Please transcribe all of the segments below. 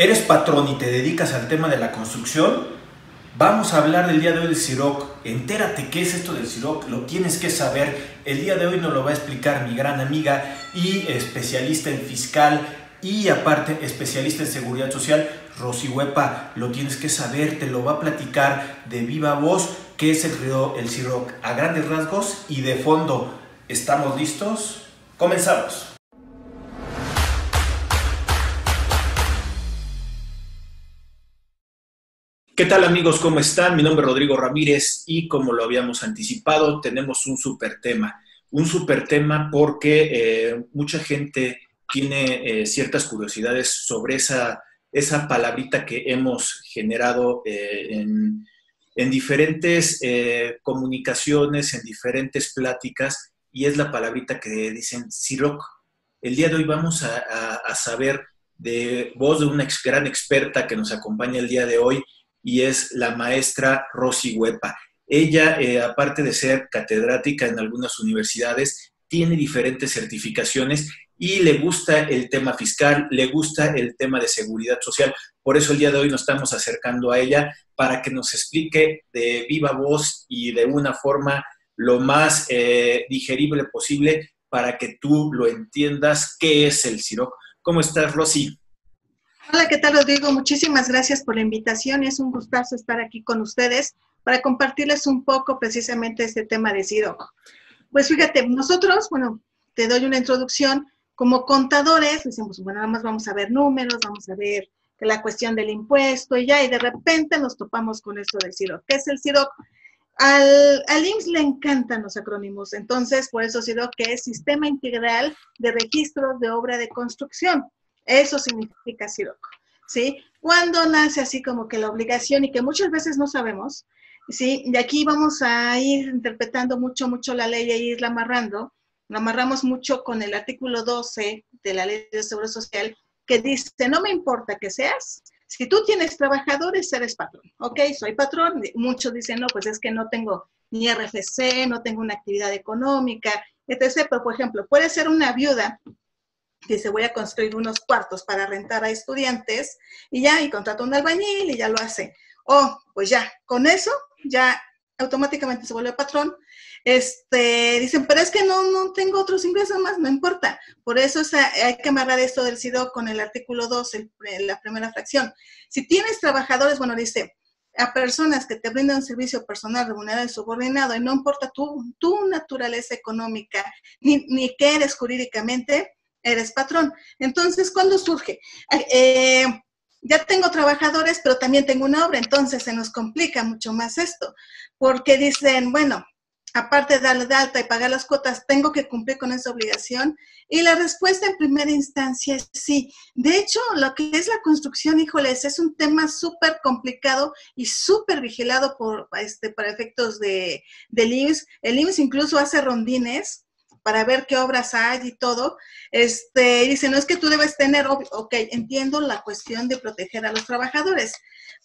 ¿Eres patrón y te dedicas al tema de la construcción? Vamos a hablar del día de hoy del CIROC. Entérate qué es esto del CIROC, lo tienes que saber. El día de hoy nos lo va a explicar mi gran amiga y especialista en fiscal y aparte especialista en seguridad social, Rosy Huepa. Lo tienes que saber, te lo va a platicar de viva voz qué es el, el CIROC a grandes rasgos y de fondo. ¿Estamos listos? Comenzamos. ¿Qué tal amigos? ¿Cómo están? Mi nombre es Rodrigo Ramírez y como lo habíamos anticipado, tenemos un super tema. Un super tema porque eh, mucha gente tiene eh, ciertas curiosidades sobre esa, esa palabrita que hemos generado eh, en, diferentes comunicaciones, en diferentes pláticas, y es la palabrita que dicen Siroc. El día de hoy vamos a, a saber de voz de una gran experta que nos acompaña el día de hoy, y es la maestra Rosy Huepa. Ella, eh, aparte de ser catedrática en algunas universidades, tiene diferentes certificaciones y le gusta el tema fiscal, le gusta el tema de seguridad social. Por eso el día de hoy nos estamos acercando a ella para que nos explique de viva voz y de una forma lo más eh, digerible posible para que tú lo entiendas qué es el CIROC. ¿Cómo estás, Rosy? Hola, ¿qué tal Rodrigo? Muchísimas gracias por la invitación. Es un gustazo estar aquí con ustedes para compartirles un poco precisamente este tema de CIROC. Pues fíjate, nosotros, bueno, te doy una introducción. Como contadores, decimos, bueno, nada más vamos a ver números, vamos a ver la cuestión del impuesto y ya, y de repente nos topamos con esto del CIROC. ¿Qué es el CIROC? Al, al IMSS le encantan los acrónimos, entonces por eso CIROC que es Sistema Integral de Registro de Obra de Construcción. Eso significa Siroco, ¿sí? Cuando nace así como que la obligación y que muchas veces no sabemos, ¿sí? De aquí vamos a ir interpretando mucho, mucho la ley e irla amarrando. La amarramos mucho con el artículo 12 de la ley de seguro social que dice, no me importa que seas, si tú tienes trabajadores, eres patrón. Ok, soy patrón. Muchos dicen, no, pues es que no tengo ni RFC, no tengo una actividad económica, etc. Pero, por ejemplo, puede ser una viuda dice voy a construir unos cuartos para rentar a estudiantes y ya, y contrata un albañil y ya lo hace. Oh, pues ya, con eso ya automáticamente se vuelve patrón. Este, dicen, pero es que no, no tengo otros ingresos más, no importa. Por eso hay que amarrar esto del SIDO con el artículo 2, la primera fracción. Si tienes trabajadores, bueno, dice, a personas que te brindan un servicio personal remunerado y subordinado, y no importa tu, tu naturaleza económica, ni, ni qué eres jurídicamente, eres patrón. Entonces, ¿cuándo surge? Eh, ya tengo trabajadores, pero también tengo una obra, entonces se nos complica mucho más esto, porque dicen, bueno, aparte de darle de alta y pagar las cuotas, tengo que cumplir con esa obligación. Y la respuesta en primera instancia es sí. De hecho, lo que es la construcción, híjoles, es un tema súper complicado y súper vigilado por, este, para efectos de, del IMSS. El IMSS incluso hace rondines para ver qué obras hay y todo, este, dice, no es que tú debes tener, ok, entiendo la cuestión de proteger a los trabajadores,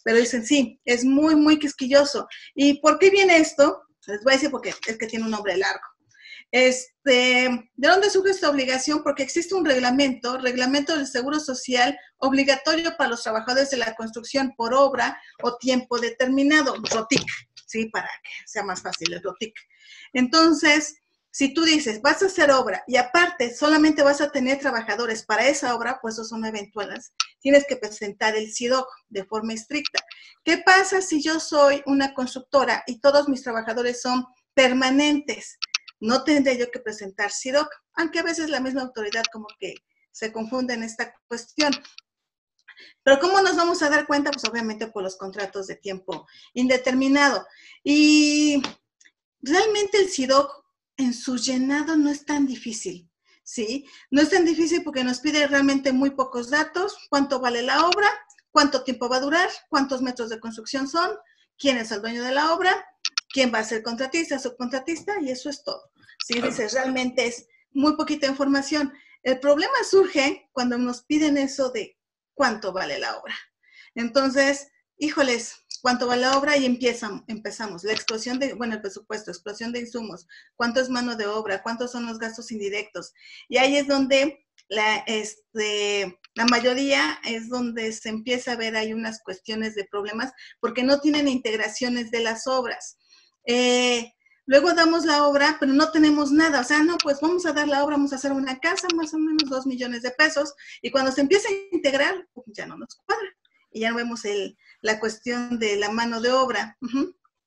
pero dicen, sí, es muy, muy quisquilloso. ¿Y por qué viene esto? Les voy a decir porque es que tiene un nombre largo. Este, ¿De dónde surge esta obligación? Porque existe un reglamento, reglamento del Seguro Social obligatorio para los trabajadores de la construcción por obra o tiempo determinado, ROTIC, ¿sí? Para que sea más fácil el ROTIC. Entonces, si tú dices, vas a hacer obra y aparte solamente vas a tener trabajadores para esa obra, pues eso son eventuales, tienes que presentar el CIDOC de forma estricta. ¿Qué pasa si yo soy una constructora y todos mis trabajadores son permanentes? No tendré yo que presentar CIDOC, aunque a veces la misma autoridad como que se confunde en esta cuestión. Pero ¿cómo nos vamos a dar cuenta? Pues obviamente por los contratos de tiempo indeterminado. Y realmente el CIDOC en su llenado no es tan difícil, ¿sí? No es tan difícil porque nos pide realmente muy pocos datos, cuánto vale la obra, cuánto tiempo va a durar, cuántos metros de construcción son, quién es el dueño de la obra, quién va a ser contratista, subcontratista, y eso es todo. ¿sí? Dices, realmente es muy poquita información. El problema surge cuando nos piden eso de cuánto vale la obra. Entonces, híjoles, cuánto va la obra y empiezan, empezamos. La explosión de, bueno, el presupuesto, explosión de insumos, cuánto es mano de obra, cuántos son los gastos indirectos. Y ahí es donde la, este, la mayoría es donde se empieza a ver hay unas cuestiones de problemas porque no tienen integraciones de las obras. Eh, luego damos la obra, pero no tenemos nada. O sea, no, pues vamos a dar la obra, vamos a hacer una casa, más o menos dos millones de pesos. Y cuando se empieza a integrar, ya no nos cuadra. Y ya no vemos el, la cuestión de la mano de obra.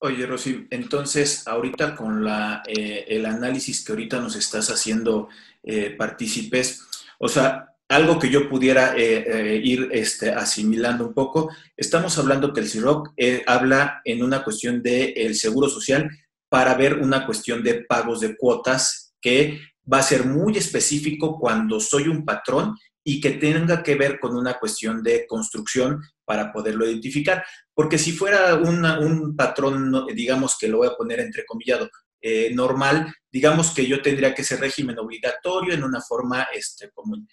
Oye, Rosy, entonces ahorita con la, eh, el análisis que ahorita nos estás haciendo eh, partícipes, o sea, algo que yo pudiera eh, ir este, asimilando un poco, estamos hablando que el CIROC habla en una cuestión del seguro social para ver una cuestión de pagos de cuotas que va a ser muy específico cuando soy un patrón y que tenga que ver con una cuestión de construcción para poderlo identificar. Porque si fuera un patrón, digamos que lo voy a poner entrecomillado, eh, normal, digamos que yo tendría que ser régimen obligatorio en una forma este, común.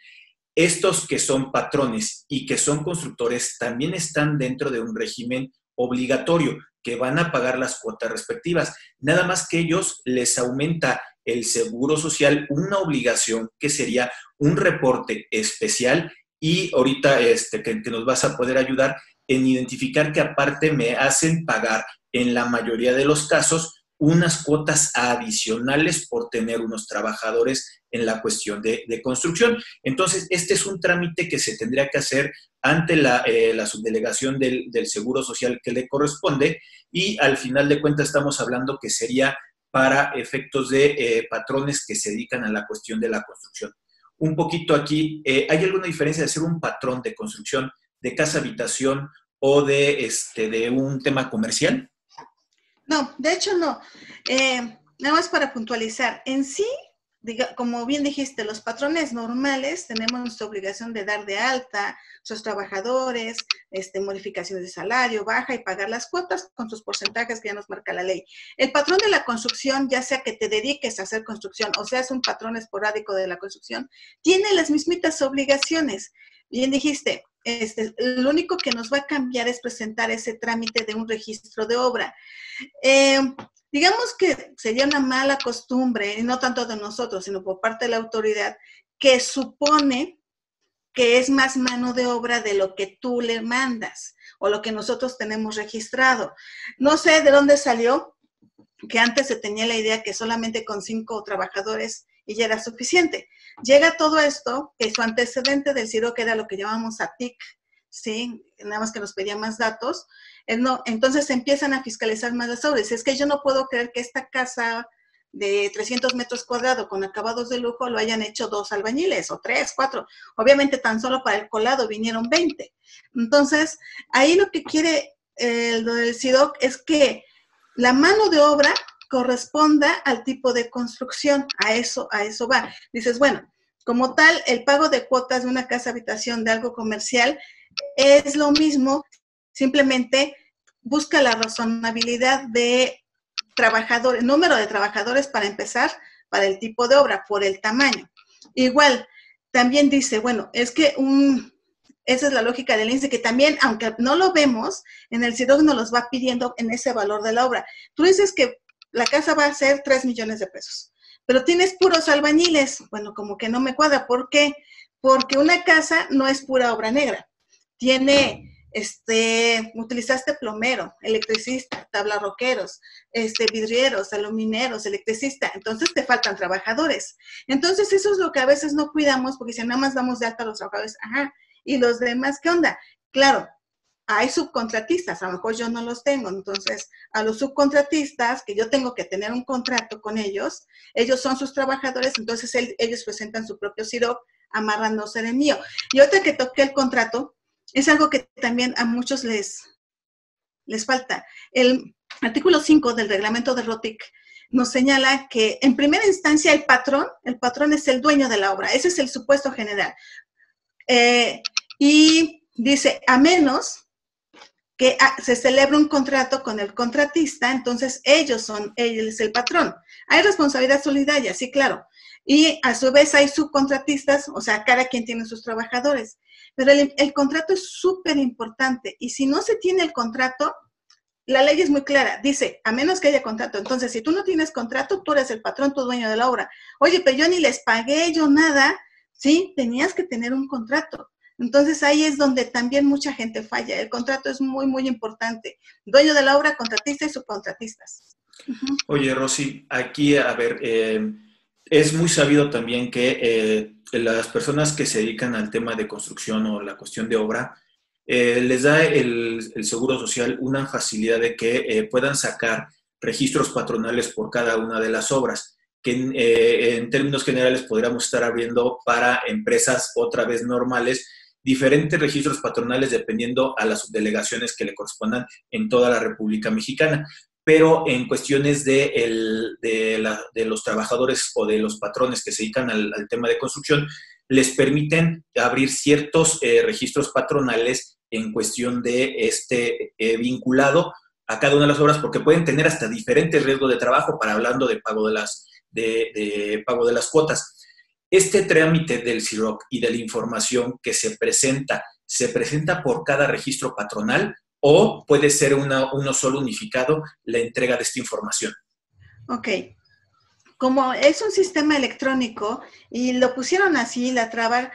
Estos que son patrones y que son constructores también están dentro de un régimen obligatorio, que van a pagar las cuotas respectivas. Nada más que ellos les aumenta el seguro social una obligación que sería un reporte especial y ahorita este, que, nos vas a poder ayudar en identificar que aparte me hacen pagar en la mayoría de los casos unas cuotas adicionales por tener unos trabajadores en la cuestión de, construcción. Entonces, este es un trámite que se tendría que hacer ante la, eh, subdelegación del, del, Seguro Social que le corresponde y al final de cuentas estamos hablando que sería para efectos de eh, patrones que se dedican a la cuestión de la construcción. Un poquito aquí, eh, ¿hay alguna diferencia de ser un patrón de construcción de casa habitación o de, este, de un tema comercial? No, de hecho no. Eh, nada más para puntualizar, en sí como bien dijiste, los patrones normales tenemos nuestra obligación de dar de alta a sus trabajadores, este, modificaciones de salario, baja y pagar las cuotas con sus porcentajes que ya nos marca la ley. El patrón de la construcción, ya sea que te dediques a hacer construcción o seas un patrón esporádico de la construcción, tiene las mismitas obligaciones. Bien dijiste, este, lo único que nos va a cambiar es presentar ese trámite de un registro de obra. Eh, digamos que sería una mala costumbre, y no tanto de nosotros, sino por parte de la autoridad, que supone que es más mano de obra de lo que tú le mandas o lo que nosotros tenemos registrado. No sé de dónde salió, que antes se tenía la idea que solamente con cinco trabajadores y ya era suficiente. Llega todo esto, que su antecedente del CIRO, que era lo que llamamos ATIC, ¿sí? Nada más que nos pedía más datos, no, entonces empiezan a fiscalizar más las obras. Es que yo no puedo creer que esta casa de 300 metros cuadrados con acabados de lujo lo hayan hecho dos albañiles o tres, cuatro. Obviamente tan solo para el colado vinieron 20. Entonces, ahí lo que quiere el, del CIDOC es que la mano de obra corresponda al tipo de construcción. A eso, a eso va. Dices, bueno, como tal, el pago de cuotas de una casa habitación de algo comercial es lo mismo Simplemente busca la razonabilidad de trabajadores, número de trabajadores para empezar, para el tipo de obra, por el tamaño. Igual, también dice, bueno, es que un, esa es la lógica del índice, que también, aunque no lo vemos, en el CIDOC nos los va pidiendo en ese valor de la obra. Tú dices que la casa va a ser 3 millones de pesos, pero tienes puros albañiles. Bueno, como que no me cuadra. ¿Por qué? Porque una casa no es pura obra negra. Tiene este, utilizaste plomero, electricista, tablarroqueros, este, vidrieros, alumineros, electricista, entonces te faltan trabajadores. Entonces eso es lo que a veces no cuidamos porque si nada más damos de alta a los trabajadores, ajá, y los demás, ¿qué onda? Claro, hay subcontratistas, a lo mejor yo no los tengo, entonces a los subcontratistas, que yo tengo que tener un contrato con ellos, ellos son sus trabajadores, entonces ellos presentan su propio CIROC amarrándose de mío. Y otra que toqué el contrato, es algo que también a muchos les, les falta. El artículo 5 del reglamento de ROTIC nos señala que en primera instancia el patrón, el patrón es el dueño de la obra, ese es el supuesto general. Eh, y dice, a menos que ah, se celebre un contrato con el contratista, entonces ellos son, él es el patrón. Hay responsabilidad solidaria, sí, claro. Y a su vez hay subcontratistas, o sea, cada quien tiene sus trabajadores. Pero el, contrato es súper importante y si no se tiene el contrato, la ley es muy clara, dice, a menos que haya contrato. Entonces, si tú no tienes contrato, tú eres el patrón, tu dueño de la obra. Oye, pero yo ni les pagué yo nada, Sí, tenías que tener un contrato. Entonces ahí es donde también mucha gente falla. El contrato es muy, muy importante. Dueño de la obra, contratista y subcontratistas. Oye, Rosy, aquí, a ver, eh, es muy sabido también que eh, las personas que se dedican al tema de construcción o la cuestión de obra, eh, les da el, Seguro Social una facilidad de que puedan sacar registros patronales por cada una de las obras, que en términos generales podríamos estar abriendo para empresas otra vez normales diferentes registros patronales dependiendo a las subdelegaciones que le correspondan en toda la República Mexicana. Pero en cuestiones de, de, los trabajadores o de los patrones que se dedican al, tema de construcción, les permiten abrir ciertos eh, registros patronales en cuestión de este eh, vinculado a cada una de las obras, porque pueden tener hasta diferentes riesgos de trabajo para hablando de pago de las, de pago de las cuotas. Este trámite del CIROC y de la información que se presenta, ¿se presenta por cada registro patronal o puede ser uno solo unificado la entrega de esta información? Ok. Como es un sistema electrónico y lo pusieron así, la traba,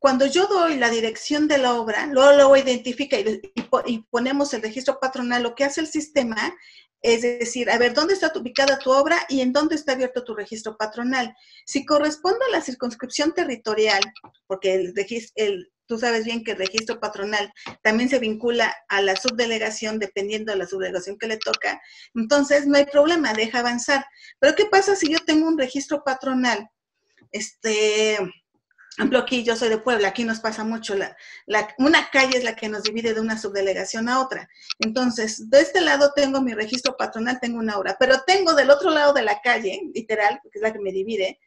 cuando yo doy la dirección de la obra, luego lo identifica y, ponemos el registro patronal, lo que hace el sistema es decir, a ver, ¿dónde está ubicada tu obra y en dónde está abierto tu registro patronal? Si corresponde a la circunscripción territorial, porque el, el, tú sabes bien que el registro patronal también se vincula a la subdelegación dependiendo de la subdelegación que le toca, entonces no hay problema, deja avanzar. Pero ¿qué pasa si yo tengo un registro patronal? Este, ejemplo, aquí yo soy de Puebla, aquí nos pasa mucho, la, una calle es la que nos divide de una subdelegación a otra. Entonces, de este lado tengo mi registro patronal, tengo una obra, pero tengo del otro lado de la calle, literal, porque es la que me divide,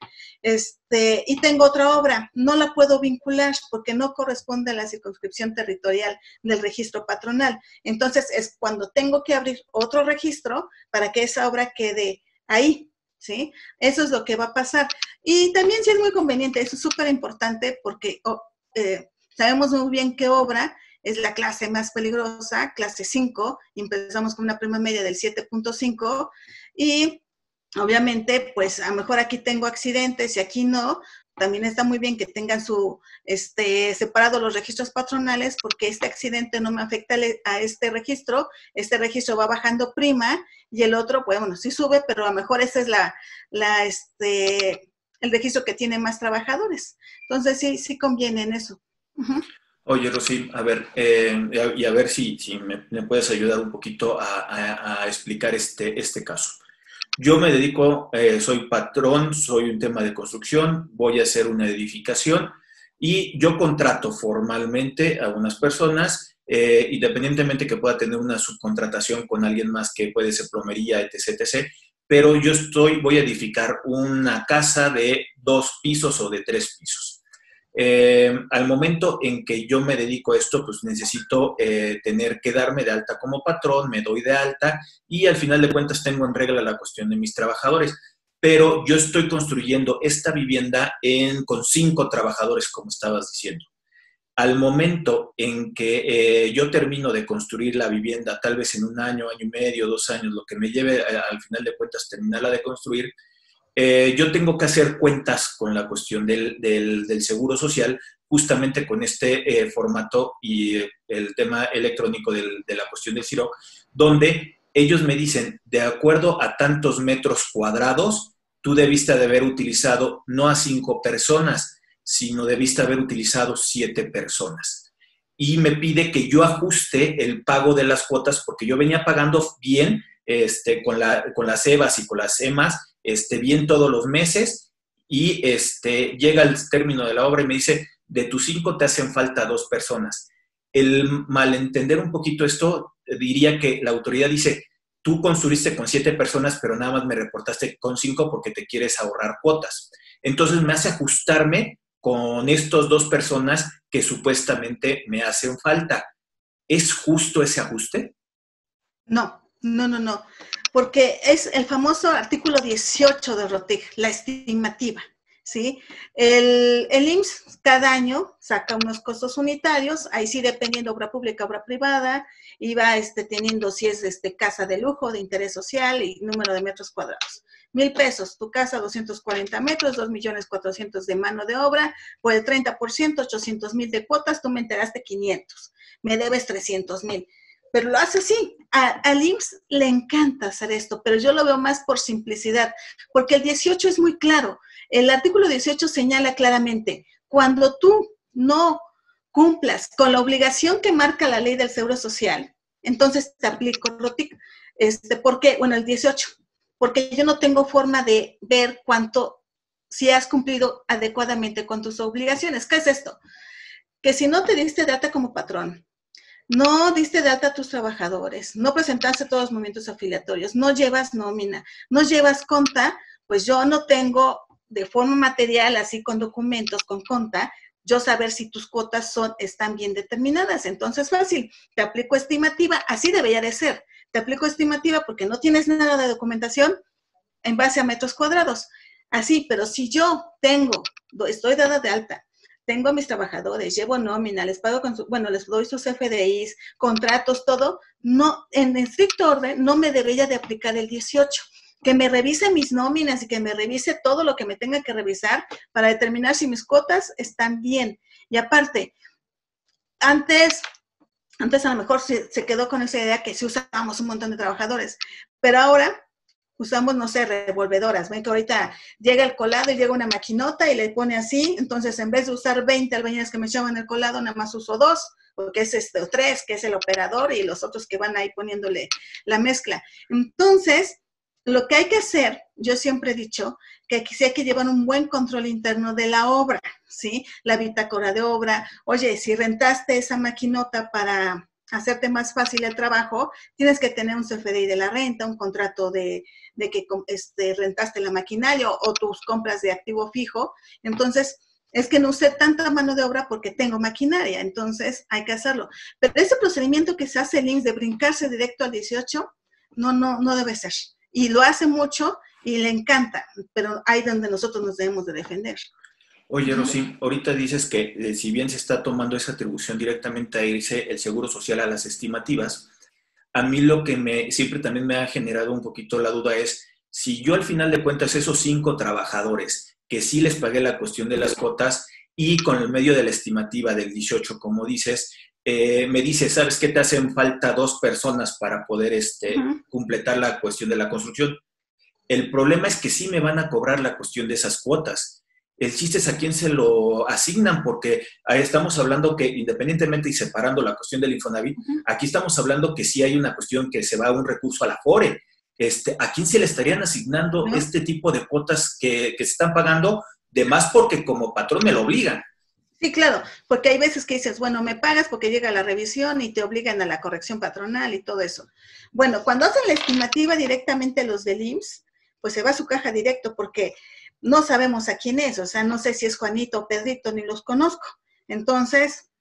este, y tengo otra obra. No la puedo vincular porque no corresponde a la circunscripción territorial del registro patronal. Entonces, es cuando tengo que abrir otro registro para que esa obra quede ahí, ¿sí? Eso es lo que va a pasar. Y también sí es muy conveniente, eso es súper importante porque oh, eh, sabemos muy bien qué obra es la clase más peligrosa, clase 5, empezamos con una prima media del 7.5 y obviamente, pues a lo mejor aquí tengo accidentes y aquí no, también está muy bien que tengan su, este, separado los registros patronales porque este accidente no me afecta a este registro, este registro va bajando prima y el otro, pues bueno, sí sube, pero a lo mejor ese es la, la, este, el registro que tiene más trabajadores. Entonces sí, sí conviene en eso. Oye, Rosy, a ver, eh, y a ver si, si me, puedes ayudar un poquito a, a explicar este, este caso. Yo me dedico, eh, soy patrón, soy un tema de construcción, voy a hacer una edificación y yo contrato formalmente a unas personas, eh, independientemente que pueda tener una subcontratación con alguien más que puede ser plomería, etc., etc., pero yo estoy, voy a edificar una casa de dos pisos o de tres pisos. Eh, al momento en que yo me dedico a esto, pues necesito eh, tener que darme de alta como patrón, me doy de alta y al final de cuentas tengo en regla la cuestión de mis trabajadores. Pero yo estoy construyendo esta vivienda en, con cinco trabajadores, como estabas diciendo. Al momento en que eh, yo termino de construir la vivienda, tal vez en un año, año y medio, dos años, lo que me lleve al final de cuentas terminarla de construir, eh, yo tengo que hacer cuentas con la cuestión del, del, seguro social, justamente con este eh, formato y eh, el tema electrónico del, de la cuestión del CIROC, donde ellos me dicen, de acuerdo a tantos metros cuadrados, tú debiste de haber utilizado no a cinco personas, sino debiste haber utilizado siete personas. Y me pide que yo ajuste el pago de las cuotas porque yo venía pagando bien este, con, la, con las EVAs y con las EMAS, este, bien todos los meses y este, llega el término de la obra y me dice, de tus cinco te hacen falta dos personas. El malentender un poquito esto, diría que la autoridad dice, tú construiste con siete personas, pero nada más me reportaste con cinco porque te quieres ahorrar cuotas. Entonces me hace ajustarme con estos dos personas que supuestamente me hacen falta. ¿Es justo ese ajuste? No, no, no, no porque es el famoso artículo 18 de ROTIC, la estimativa. ¿sí? El, el, IMSS cada año saca unos costos unitarios, ahí sí dependiendo obra pública, obra privada, y va este, teniendo si es este, casa de lujo, de interés social y número de metros cuadrados. Mil pesos, tu casa 240 metros, 2 millones 400 de mano de obra, por el 30%, 800 mil de cuotas, tú me enteraste 500, me debes 300 mil pero lo hace así. A, al IMSS le encanta hacer esto, pero yo lo veo más por simplicidad, porque el 18 es muy claro. El artículo 18 señala claramente, cuando tú no cumplas con la obligación que marca la ley del Seguro Social, entonces te aplico ROTIC. Este, ¿Por qué? Bueno, el 18, porque yo no tengo forma de ver cuánto, si has cumplido adecuadamente con tus obligaciones. ¿Qué es esto? Que si no te diste data como patrón, no diste data a tus trabajadores, no presentaste todos los movimientos afiliatorios, no llevas nómina, no llevas conta, pues yo no tengo de forma material, así con documentos, con conta, yo saber si tus cuotas son, están bien determinadas. Entonces, fácil, te aplico estimativa, así debería de ser. Te aplico estimativa porque no tienes nada de documentación en base a metros cuadrados. Así, pero si yo tengo, estoy dada de alta, tengo a mis trabajadores, llevo nómina, les pago con su, bueno, les doy sus FDIs, contratos, todo, no, en estricto orden, no me debería de aplicar el 18. Que me revise mis nóminas y que me revise todo lo que me tenga que revisar para determinar si mis cuotas están bien. Y aparte, antes, antes a lo mejor se, se quedó con esa idea que sí usábamos un montón de trabajadores, pero ahora usamos, no sé, revolvedoras. Ven que ahorita llega el colado y llega una maquinota y le pone así. Entonces, en vez de usar 20 albañiles que me echaban el colado, nada más uso dos, porque es este, o tres, que es el operador, y los otros que van ahí poniéndole la mezcla. Entonces, lo que hay que hacer, yo siempre he dicho, que aquí sí hay que llevar un buen control interno de la obra, ¿sí? La bitácora de obra. Oye, si rentaste esa maquinota para hacerte más fácil el trabajo, tienes que tener un CFDI de la renta, un contrato de, que este, rentaste la maquinaria o, tus compras de activo fijo. Entonces, es que no usé tanta mano de obra porque tengo maquinaria, entonces hay que hacerlo. Pero ese procedimiento que se hace el INSS de brincarse directo al 18, no, no, no debe ser. Y lo hace mucho y le encanta, pero ahí donde nosotros nos debemos de defender. Oye, Rosy, ahorita dices que eh, si bien se está tomando esa atribución directamente a irse el seguro social a las estimativas, a mí lo que me siempre también me ha generado un poquito la duda es si yo al final de cuentas esos cinco trabajadores que sí les pagué la cuestión de las cuotas y con el medio de la estimativa del 18, como dices, eh, me dice, ¿sabes qué? Te hacen falta dos personas para poder este, completar la cuestión de la construcción. El problema es que sí me van a cobrar la cuestión de esas cuotas el chiste es a quién se lo asignan, porque ahí estamos hablando que independientemente y separando la cuestión del Infonavit, aquí estamos hablando que sí hay una cuestión que se va a un recurso a la FORE. Este, ¿A quién se le estarían asignando este tipo de cuotas que, que se están pagando? De más porque como patrón me lo obligan. Sí, claro, porque hay veces que dices, bueno, me pagas porque llega la revisión y te obligan a la corrección patronal y todo eso. Bueno, cuando hacen la estimativa directamente los del IMSS, pues se va a su caja directo porque no sabemos a quién es, o sea, no sé si es Juanito o Pedrito, ni los conozco. Entonces,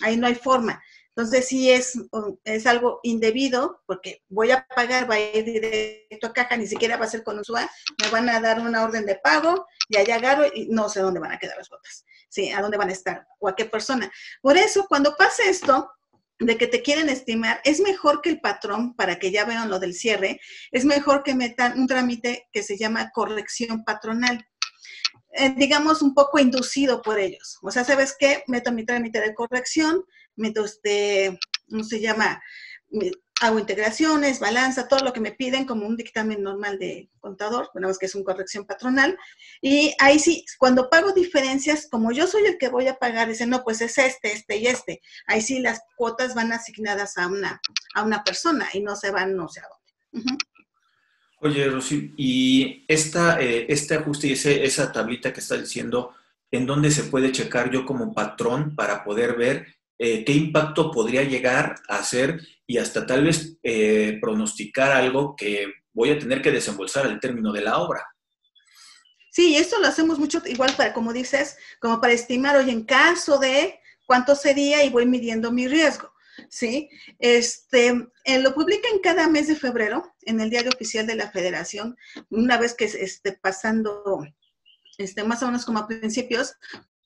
ahí no hay forma. Entonces, sí es, es algo indebido, porque voy a pagar, va a ir directo a caja, ni siquiera va a ser con usuario, me van a dar una orden de pago, y allá agarro y no sé dónde van a quedar las botas, sí, a dónde van a estar, o a qué persona. Por eso, cuando pasa esto, de que te quieren estimar, es mejor que el patrón, para que ya vean lo del cierre, es mejor que metan un trámite que se llama corrección patronal. Eh, digamos, un poco inducido por ellos. O sea, ¿sabes qué? Meto mi trámite de corrección, meto este, ¿cómo se llama? Hago integraciones, balanza, todo lo que me piden como un dictamen normal de contador, es que es una corrección patronal. Y ahí sí, cuando pago diferencias, como yo soy el que voy a pagar, dice, no, pues es este, este y este. Ahí sí las cuotas van asignadas a una, a una persona y no se van no sé a dónde. Oye, Rosy, y esta, eh, este ajuste y ese, esa tablita que está diciendo, ¿en dónde se puede checar yo como patrón para poder ver eh, qué impacto podría llegar a ser y hasta tal vez eh, pronosticar algo que voy a tener que desembolsar al término de la obra. Sí, esto lo hacemos mucho igual para, como dices, como para estimar, oye, en caso de cuánto sería y voy midiendo mi riesgo. ¿sí? Este, eh, lo publican cada mes de febrero en el diario oficial de la federación, una vez que esté pasando este, más o menos como a principios,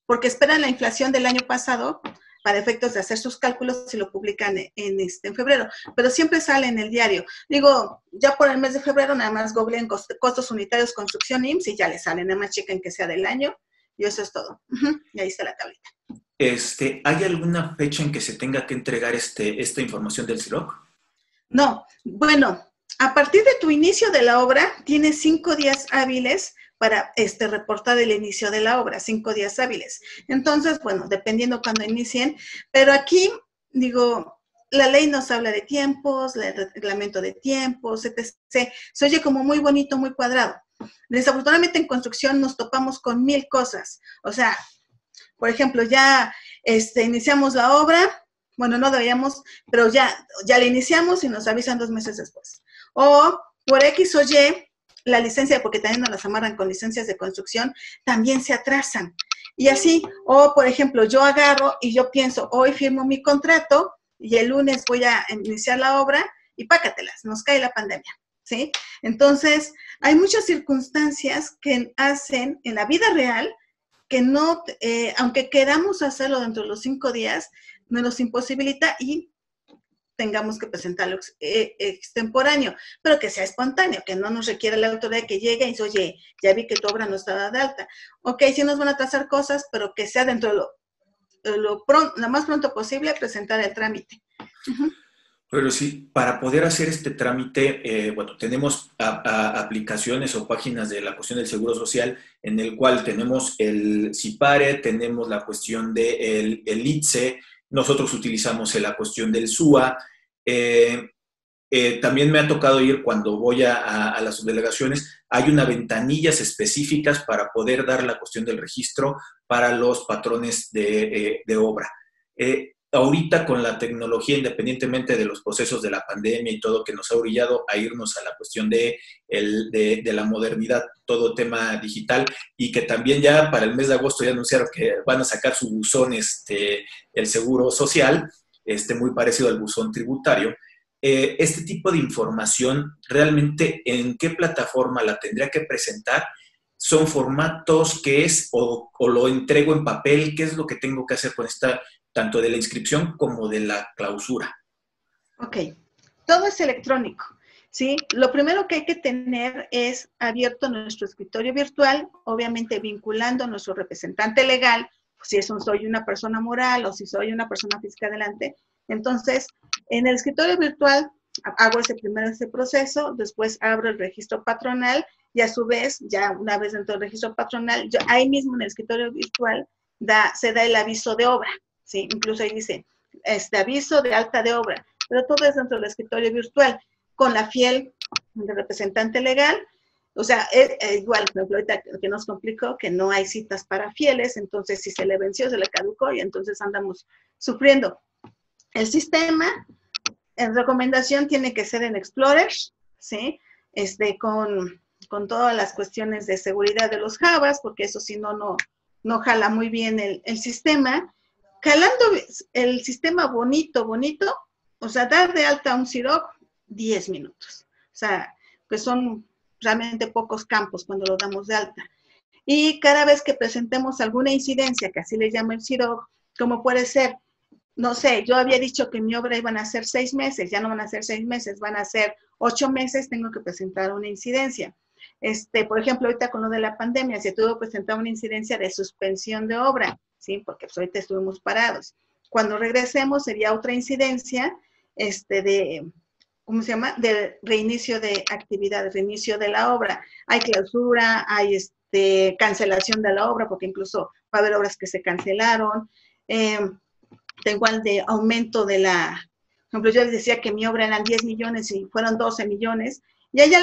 porque esperan la inflación del año pasado para efectos de hacer sus cálculos y lo publican en, este, en febrero, pero siempre sale en el diario. Digo, ya por el mes de febrero nada más googleen costos unitarios construcción IMSS y ya le salen, nada más chequen que sea del año y eso es todo. Y ahí está la tablita. Este, ¿Hay alguna fecha en que se tenga que entregar este, esta información del CIROC? No, bueno, a partir de tu inicio de la obra, tienes cinco días hábiles para este, reportar el inicio de la obra, cinco días hábiles. Entonces, bueno, dependiendo cuando inicien, pero aquí, digo, la ley nos habla de tiempos, el reglamento de tiempos, etc. Se oye como muy bonito, muy cuadrado. Desafortunadamente en construcción nos topamos con mil cosas. O sea, por ejemplo, ya este, iniciamos la obra, bueno, no debíamos, pero ya, ya la iniciamos y nos avisan dos meses después. O por X o Y, la licencia, porque también nos las amarran con licencias de construcción, también se atrasan. Y así, o por ejemplo, yo agarro y yo pienso, hoy firmo mi contrato y el lunes voy a iniciar la obra y pácatelas, nos cae la pandemia, ¿sí? Entonces, hay muchas circunstancias que hacen en la vida real que no, eh, aunque queramos hacerlo dentro de los cinco días, nos imposibilita y tengamos que presentarlo eh, extemporáneo, pero que sea espontáneo, que no nos requiera la autoridad que llegue y dice, oye, ya vi que tu obra no estaba de alta. Ok, sí nos van a trazar cosas, pero que sea dentro de lo, lo, lo más pronto posible presentar el trámite. Pero sí, para poder hacer este trámite, eh, bueno, tenemos aplicaciones o páginas de la cuestión del Seguro Social en el cual tenemos el CIPARE, tenemos la cuestión del de el ITSE, nosotros utilizamos la cuestión del SUA. Eh, eh, también me ha tocado ir cuando voy a, las subdelegaciones, hay una ventanillas específicas para poder dar la cuestión del registro para los patrones de, eh, obra. Ahorita con la tecnología, independientemente de los procesos de la pandemia y todo que nos ha orillado a irnos a la cuestión de, de, la modernidad, todo tema digital, y que también ya para el mes de agosto ya anunciaron que van a sacar su buzón, este, el seguro social, este, muy parecido al buzón tributario. Eh, este tipo de información, realmente, ¿en qué plataforma la tendría que presentar? ¿Son formatos que es o, o lo entrego en papel? ¿Qué es lo que tengo que hacer con esta, tanto de la inscripción como de la clausura? Ok, todo es electrónico. ¿sí? Lo primero que hay que tener es abierto nuestro escritorio virtual, obviamente vinculando a nuestro representante legal si es un, soy una persona moral o si soy una persona física adelante. Entonces, en el escritorio virtual hago ese primero ese proceso, después abro el registro patronal y a su vez, ya una vez dentro del registro patronal, yo, ahí mismo en el escritorio virtual da, se da el aviso de obra, ¿sí? Incluso ahí dice, este aviso de alta de obra, pero todo es dentro del escritorio virtual, con la fiel de representante legal, o sea, es, igual, ahorita que nos complicó que no hay citas para fieles, entonces si se le venció, se le caducó y entonces andamos sufriendo. El sistema, en recomendación, tiene que ser en Explorer, ¿sí? Este, con, con todas las cuestiones de seguridad de los Javas, porque eso si no, no, no jala muy bien el, el sistema. Jalando el sistema bonito, bonito, o sea, dar de alta un CIROC, 10 minutos. O sea, pues son realmente pocos campos cuando lo damos de alta. Y cada vez que presentemos alguna incidencia, que así le llama el CIROG, como puede ser, no sé, yo había dicho que mi obra iban a ser seis meses, ya no van a ser seis meses, van a ser ocho meses, tengo que presentar una incidencia. Este, por ejemplo, ahorita con lo de la pandemia, se tuvo que presentar una incidencia de suspensión de obra, ¿sí? Porque pues, ahorita estuvimos parados. Cuando regresemos sería otra incidencia este, de, ¿cómo se llama? De reinicio de actividad, reinicio de la obra. Hay clausura, hay este, cancelación de la obra, porque incluso va a haber obras que se cancelaron. Eh, igual de aumento de la, por ejemplo, yo les decía que mi obra eran 10 millones y fueron 12 millones. Y hay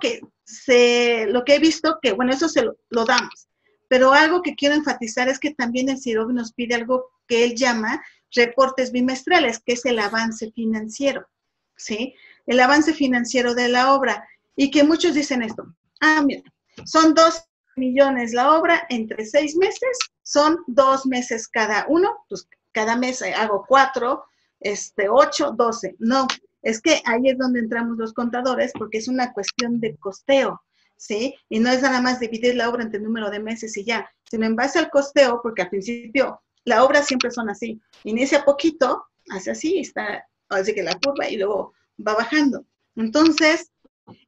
que se, lo que he visto, que bueno, eso se lo, damos. Pero algo que quiero enfatizar es que también el CIROB nos pide algo que él llama reportes bimestrales, que es el avance financiero. ¿sí? El avance financiero de la obra. Y que muchos dicen esto, ah, mira, son dos millones la obra entre seis meses, son dos meses cada uno, pues cada mes hago cuatro, este, ocho, doce. No, es que ahí es donde entramos los contadores porque es una cuestión de costeo. ¿sí? Y no es nada más dividir la obra entre el número de meses y ya, sino en base al costeo, porque al principio la obra siempre son así, inicia poquito, hace así, está, así que la curva y luego va bajando. Entonces,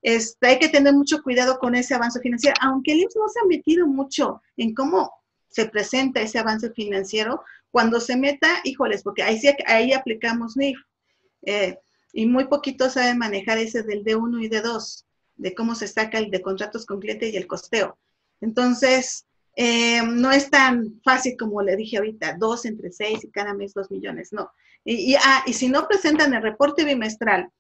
este, hay que tener mucho cuidado con ese avance financiero, aunque el IMSS no se ha metido mucho en cómo se presenta ese avance financiero, cuando se meta, híjoles, porque ahí, sí, ahí aplicamos NIF, eh, y muy poquito saben manejar ese del D1 y D2, de cómo se saca el de contratos con cliente y el costeo. Entonces, eh, no es tan fácil como le dije ahorita, dos entre seis y cada mes dos millones, no. Y, y, ah, y si no presentan el reporte bimestral,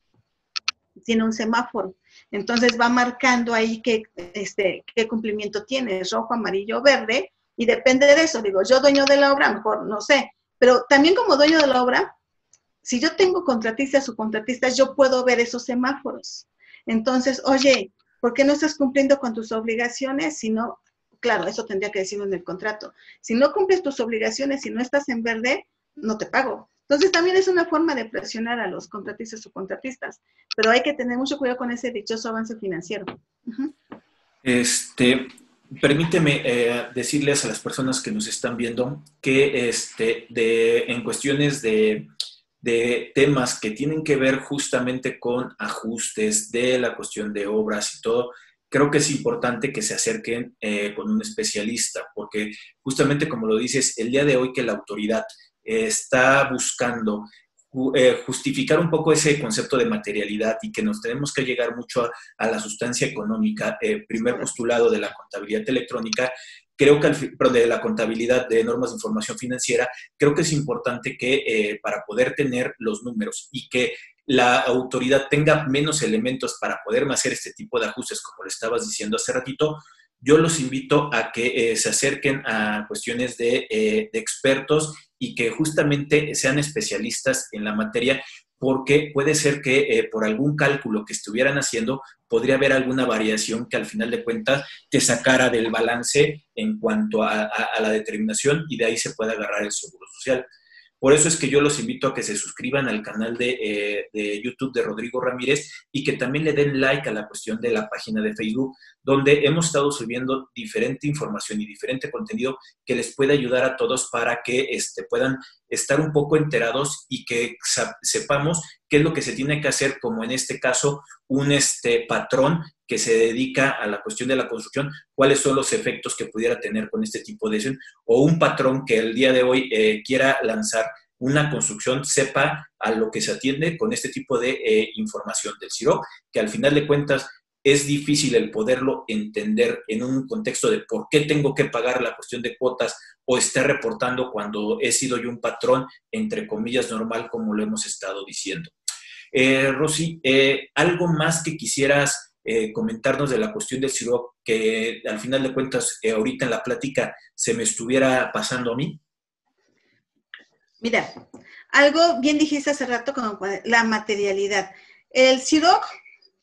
tiene un semáforo. Entonces va marcando ahí qué, este, qué cumplimiento tiene, rojo, amarillo, verde, y depende de eso. Digo, yo dueño de la obra, mejor no sé. Pero también como dueño de la obra, si yo tengo contratistas o contratistas, yo puedo ver esos semáforos. Entonces, oye, ¿por qué no estás cumpliendo con tus obligaciones? Si no, claro, eso tendría que decirlo en el contrato. Si no cumples tus obligaciones, si no estás en verde, no te pago. Entonces también es una forma de presionar a los contratistas o contratistas, pero hay que tener mucho cuidado con ese dichoso avance financiero. Este, permíteme eh, decirles a las personas que nos están viendo que este, de, en cuestiones de, de, temas que tienen que ver justamente con ajustes de la cuestión de obras y todo, creo que es importante que se acerquen eh, con un especialista, porque justamente como lo dices, el día de hoy que la autoridad está buscando eh, justificar un poco ese concepto de materialidad y que nos tenemos que llegar mucho a, la sustancia económica, eh, primer postulado de la contabilidad electrónica, creo que, al, de la contabilidad de normas de información financiera, creo que es importante que eh, para poder tener los números y que la autoridad tenga menos elementos para poder hacer este tipo de ajustes, como le estabas diciendo hace ratito, yo los invito a que se acerquen a cuestiones de, de expertos y que justamente sean especialistas en la materia, porque puede ser que eh, por algún cálculo que estuvieran haciendo podría haber alguna variación que al final de cuentas te sacara del balance en cuanto a la determinación y de ahí se puede agarrar el seguro social. Por eso es que yo los invito a que se suscriban al canal de, eh, YouTube de Rodrigo Ramírez y que también le den like a la cuestión de la página de Facebook, donde hemos estado subiendo diferente información y diferente contenido que les puede ayudar a todos para que este, puedan estar un poco enterados y que sepamos qué es lo que se tiene que hacer, como en este caso, un este, patrón que se dedica a la cuestión de la construcción, cuáles son los efectos que pudiera tener con este tipo de acción, o un patrón que el día de hoy eh, quiera lanzar una construcción sepa a lo que se atiende con este tipo de eh, información del CIRO, que al final de cuentas es difícil el poderlo entender en un contexto de por qué tengo que pagar la cuestión de cuotas o estar reportando cuando he sido yo un patrón, entre comillas, normal, como lo hemos estado diciendo. Eh, Rosy, eh, ¿algo más que quisieras eh, comentarnos de la cuestión del CIROC que al final de cuentas ahorita en la plática se me estuviera pasando a mí? Mira, algo bien dijiste hace rato con la materialidad. El CIROC,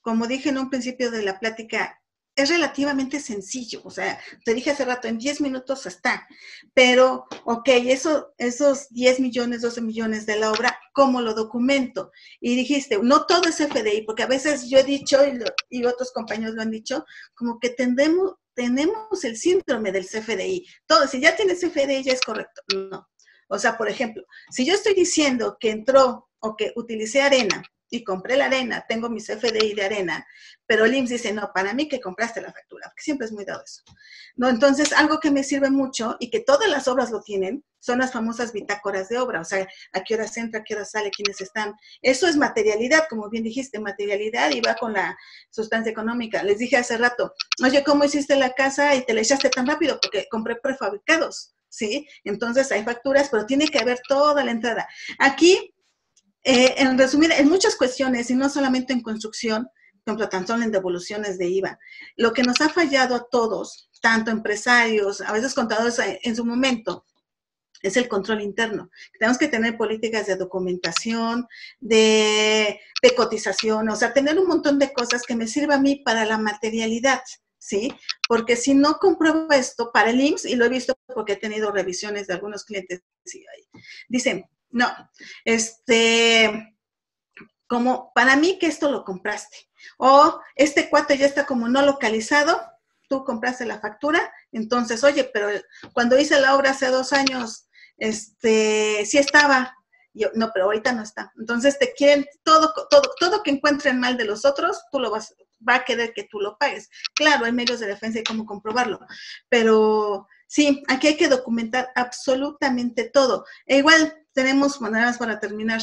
como dije en un principio de la plática, es relativamente sencillo, o sea, te dije hace rato, en 10 minutos está, pero, ok, eso, esos 10 millones, 12 millones de la obra, ¿cómo lo documento? Y dijiste, no todo es FDI, porque a veces yo he dicho, y, otros compañeros lo han dicho, como que tendemos, tenemos el síndrome del CFDI. Todo, si ya tienes CFDI ya es correcto. No. O sea, por ejemplo, si yo estoy diciendo que entró o que utilicé arena y compré la arena, tengo mi CFDI de arena, pero el dice, no, para mí que compraste la factura, porque siempre es muy dado eso. ¿No? Entonces, algo que me sirve mucho y que todas las obras lo tienen, son las famosas bitácoras de obra, o sea, a qué hora entra, a qué hora sale, quiénes están. Eso es materialidad, como bien dijiste, materialidad y va con la sustancia económica. Les dije hace rato, oye, ¿cómo hiciste la casa y te la echaste tan rápido? Porque compré prefabricados, ¿sí? Entonces hay facturas, pero tiene que haber toda la entrada. Aquí eh, en resumir, en muchas cuestiones, y no solamente en construcción, por ejemplo, tan solo en devoluciones de IVA, lo que nos ha fallado a todos, tanto empresarios, a veces contadores en su momento, es el control interno. Tenemos que tener políticas de documentación, de, de, cotización, o sea, tener un montón de cosas que me sirva a mí para la materialidad, ¿sí? Porque si no compruebo esto para el IMSS, y lo he visto porque he tenido revisiones de algunos clientes, dicen, no, este, como para mí que esto lo compraste. O este cuate ya está como no localizado, tú compraste la factura, entonces, oye, pero cuando hice la obra hace dos años, este, sí estaba. Yo, no, pero ahorita no está. Entonces te quieren, todo, todo, todo que encuentren mal de los otros, tú lo vas, va a querer que tú lo pagues. Claro, hay medios de defensa y cómo comprobarlo, pero sí, aquí hay que documentar absolutamente todo. E igual tenemos maneras para terminar.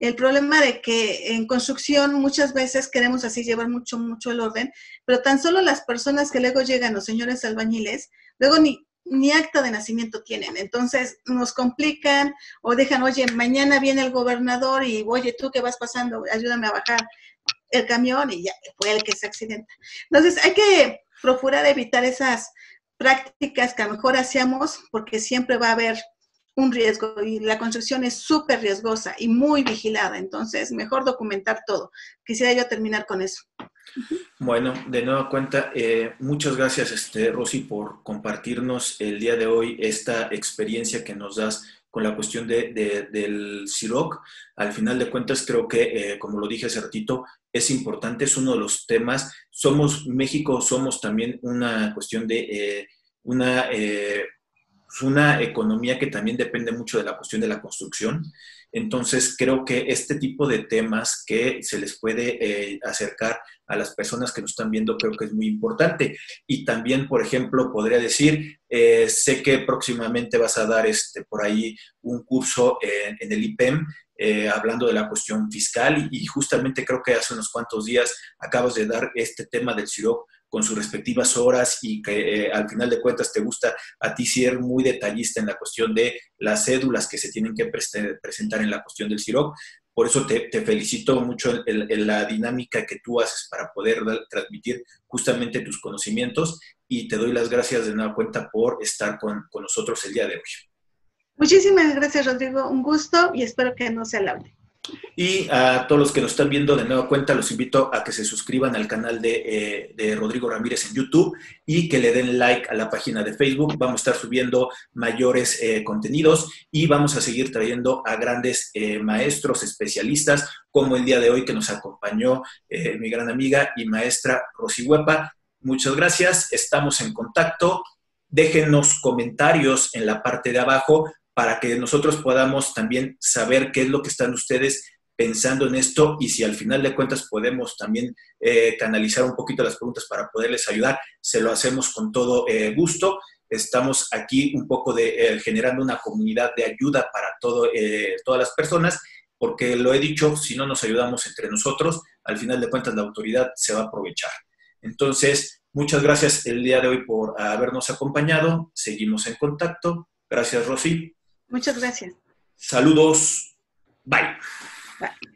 El problema de que en construcción muchas veces queremos así llevar mucho, mucho el orden, pero tan solo las personas que luego llegan, los señores albañiles, luego ni, ni acta de nacimiento tienen. Entonces nos complican o dejan, oye, mañana viene el gobernador y, oye, tú que vas pasando, ayúdame a bajar el camión y ya fue el que se accidenta. Entonces hay que procurar evitar esas prácticas que a lo mejor hacíamos porque siempre va a haber un riesgo y la construcción es súper riesgosa y muy vigilada, entonces mejor documentar todo. Quisiera yo terminar con eso. Bueno, de nueva cuenta, eh, muchas gracias, este, Rosy, por compartirnos el día de hoy esta experiencia que nos das con la cuestión de, del CIROC. Al final de cuentas, creo que, eh, como lo dije hace es importante, es uno de los temas. Somos, México somos también una cuestión de eh, una una economía que también depende mucho de la cuestión de la construcción. Entonces, creo que este tipo de temas que se les puede eh, acercar a las personas que nos están viendo, creo que es muy importante. Y también, por ejemplo, podría decir, eh, sé que próximamente vas a dar este, por ahí un curso en, el IPEM, eh, hablando de la cuestión fiscal y, justamente creo que hace unos cuantos días acabas de dar este tema del CIROC con sus respectivas horas y que eh, al final de cuentas te gusta a ti ser muy detallista en la cuestión de las cédulas que se tienen que presentar en la cuestión del CIROC. Por eso te, felicito mucho en, la dinámica que tú haces para poder transmitir justamente tus conocimientos y te doy las gracias de nueva cuenta por estar con, con nosotros el día de hoy. Muchísimas gracias, Rodrigo. Un gusto y espero que no se alarme. Y a todos los que nos están viendo de nueva cuenta, los invito a que se suscriban al canal de, eh, Rodrigo Ramírez en YouTube y que le den like a la página de Facebook. Vamos a estar subiendo mayores eh, contenidos y vamos a seguir trayendo a grandes eh, maestros, especialistas, como el día de hoy que nos acompañó mi gran amiga y maestra Rosy Huepa. Muchas gracias, estamos en contacto. Déjenos comentarios en la parte de abajo para que nosotros podamos también saber qué es lo que están ustedes pensando en esto y si al final de cuentas podemos también eh, canalizar un poquito las preguntas para poderles ayudar, se lo hacemos con todo eh, gusto. Estamos aquí un poco de, eh, generando una comunidad de ayuda para todo, todas las personas, porque lo he dicho, si no nos ayudamos entre nosotros, al final de cuentas la autoridad se va a aprovechar. Entonces, muchas gracias el día de hoy por habernos acompañado. Seguimos en contacto. Gracias, Rosy. Muchas gracias. Saludos. Bye. Bye.